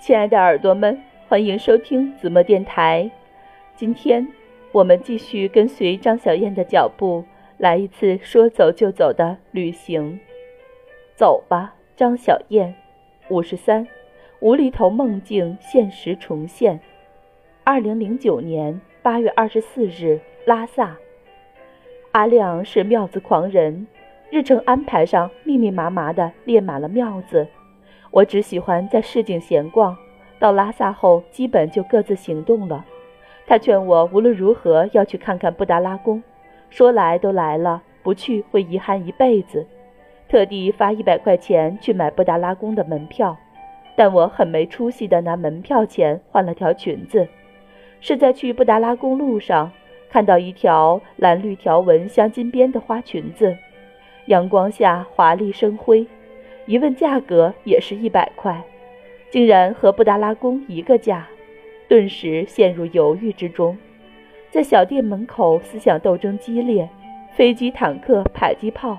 亲爱的耳朵们，欢迎收听子墨电台。今天我们继续跟随张小燕的脚步，来一次说走就走的旅行。走吧，张小燕，五十三，无厘头梦境现实重现。二零零九年八月二十四日，拉萨。阿亮是庙子狂人，日程安排上密密麻麻的列满了庙子。我只喜欢在市井闲逛，到拉萨后基本就各自行动了。他劝我无论如何要去看看布达拉宫，说来都来了，不去会遗憾一辈子。特地发一百块钱去买布达拉宫的门票，但我很没出息的拿门票钱换了条裙子。是在去布达拉宫路上看到一条蓝绿条纹镶金边的花裙子，阳光下华丽生辉。一问价格也是一百块，竟然和布达拉宫一个价，顿时陷入犹豫之中。在小店门口，思想斗争激烈，飞机、坦克、迫击炮，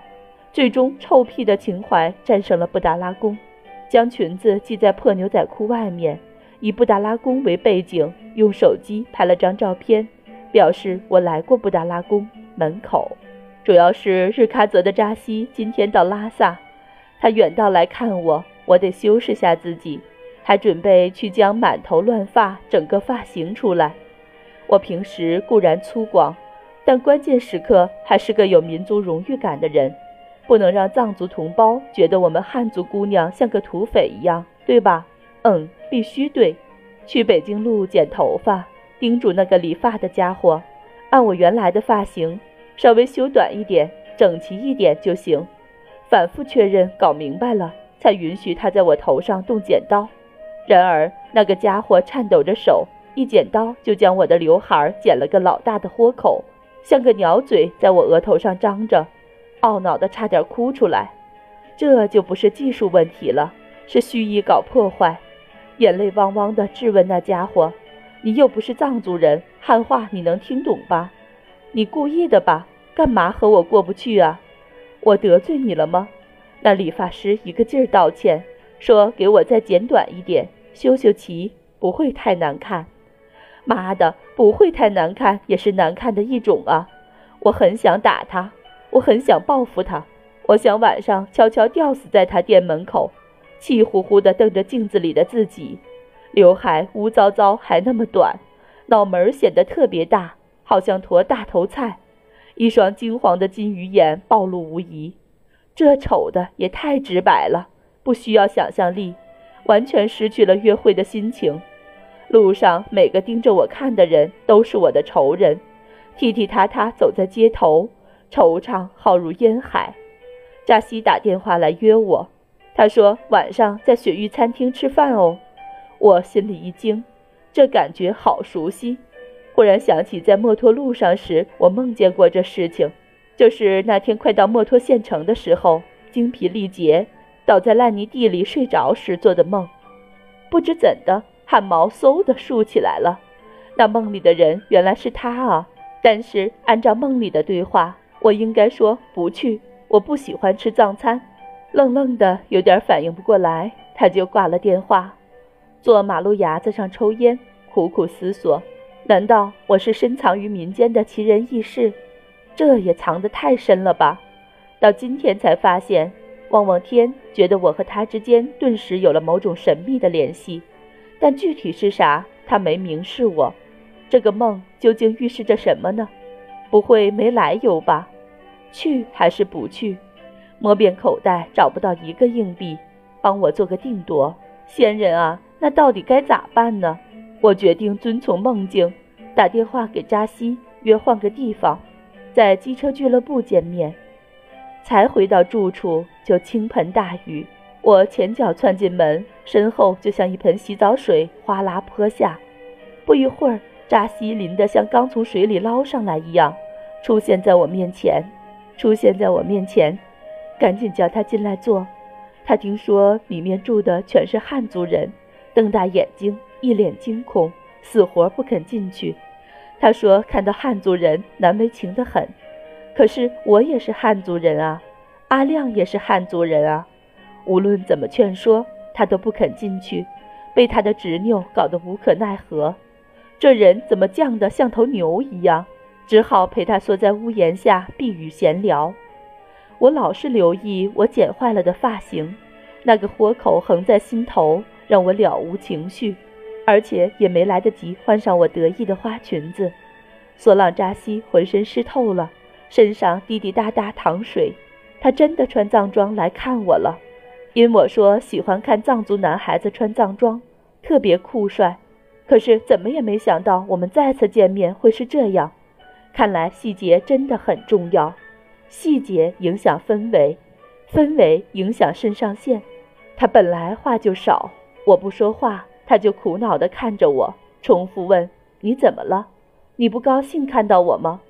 最终臭屁的情怀战胜了布达拉宫。将裙子系在破牛仔裤外面，以布达拉宫为背景，用手机拍了张照片，表示我来过布达拉宫门口。主要是日喀则的扎西今天到拉萨。他远道来看我，我得修饰下自己，还准备去将满头乱发整个发型出来。我平时固然粗犷，但关键时刻还是个有民族荣誉感的人，不能让藏族同胞觉得我们汉族姑娘像个土匪一样，对吧？嗯，必须对。去北京路剪头发，叮嘱那个理发的家伙，按我原来的发型，稍微修短一点，整齐一点就行。反复确认，搞明白了，才允许他在我头上动剪刀。然而，那个家伙颤抖着手，一剪刀就将我的刘海剪了个老大的豁口，像个鸟嘴在我额头上张着，懊恼的差点哭出来。这就不是技术问题了，是蓄意搞破坏。眼泪汪汪的质问那家伙：“你又不是藏族人，汉话你能听懂吧？你故意的吧？干嘛和我过不去啊？”我得罪你了吗？那理发师一个劲儿道歉，说给我再剪短一点，修修齐，不会太难看。妈的，不会太难看也是难看的一种啊！我很想打他，我很想报复他，我想晚上悄悄吊死在他店门口，气呼呼地瞪着镜子里的自己，刘海乌糟糟还那么短，脑门儿显得特别大，好像坨大头菜。一双金黄的金鱼眼暴露无遗，这丑的也太直白了，不需要想象力，完全失去了约会的心情。路上每个盯着我看的人都是我的仇人，踢踢踏踏走在街头，惆怅浩如烟海。扎西打电话来约我，他说晚上在雪域餐厅吃饭哦。我心里一惊，这感觉好熟悉。忽然想起，在墨脱路上时，我梦见过这事情，就是那天快到墨脱县城的时候，精疲力竭，倒在烂泥地里睡着时做的梦。不知怎的，汗毛嗖的竖起来了。那梦里的人原来是他啊！但是按照梦里的对话，我应该说不去，我不喜欢吃藏餐。愣愣的，有点反应不过来，他就挂了电话，坐马路牙子上抽烟，苦苦思索。难道我是深藏于民间的奇人异事？这也藏得太深了吧！到今天才发现，望望天，觉得我和他之间顿时有了某种神秘的联系，但具体是啥，他没明示我。这个梦究竟预示着什么呢？不会没来由吧？去还是不去？摸遍口袋找不到一个硬币，帮我做个定夺，仙人啊，那到底该咋办呢？我决定遵从梦境，打电话给扎西约换个地方，在机车俱乐部见面。才回到住处就倾盆大雨，我前脚窜进门，身后就像一盆洗澡水哗啦泼下。不一会儿，扎西淋得像刚从水里捞上来一样，出现在我面前，出现在我面前，赶紧叫他进来坐。他听说里面住的全是汉族人，瞪大眼睛。一脸惊恐，死活不肯进去。他说：“看到汉族人，难为情的很。可是我也是汉族人啊，阿亮也是汉族人啊。无论怎么劝说，他都不肯进去，被他的执拗搞得无可奈何。这人怎么犟得像头牛一样？只好陪他缩在屋檐下避雨闲聊。我老是留意我剪坏了的发型，那个豁口横在心头，让我了无情绪，而且也没来得及换上我得意的花裙子。索朗扎西浑身湿透了，身上滴滴答答淌水。他真的穿藏装来看我了，因我说喜欢看藏族男孩子穿藏装，特别酷帅。可是怎么也没想到我们再次见面会是这样。看来细节真的很重要。细节影响氛围，氛围影响肾上腺。他本来话就少，我不说话，他就苦恼地看着我，重复问：“你怎么了？你不高兴看到我吗？”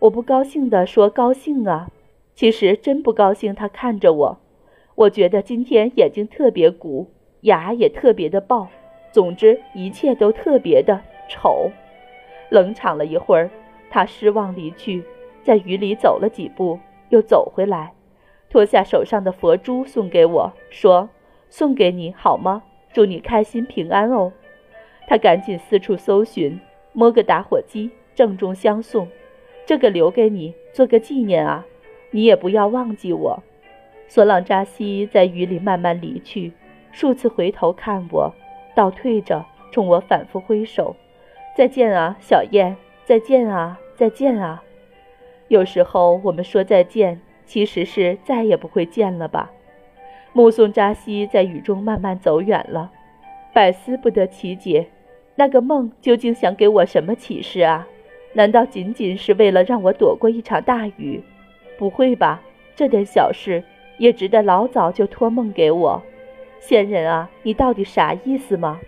我不高兴地说：“高兴啊。”其实真不高兴。他看着我，我觉得今天眼睛特别鼓，牙也特别的爆，总之一切都特别的丑。冷场了一会儿，他失望离去。在雨里走了几步，又走回来，脱下手上的佛珠送给我，说：“送给你好吗？祝你开心平安哦。”他赶紧四处搜寻，摸个打火机，郑重相送：“这个留给你，做个纪念啊！你也不要忘记我。”索朗扎西在雨里慢慢离去，数次回头看我，倒退着冲我反复挥手：“再见啊，小燕！再见啊，再见啊！”有时候我们说再见，其实是再也不会见了吧。目送扎西在雨中慢慢走远了，百思不得其解，那个梦究竟想给我什么启示啊？难道仅仅是为了让我躲过一场大雨？不会吧，这点小事也值得老早就托梦给我。仙人啊，你到底啥意思吗？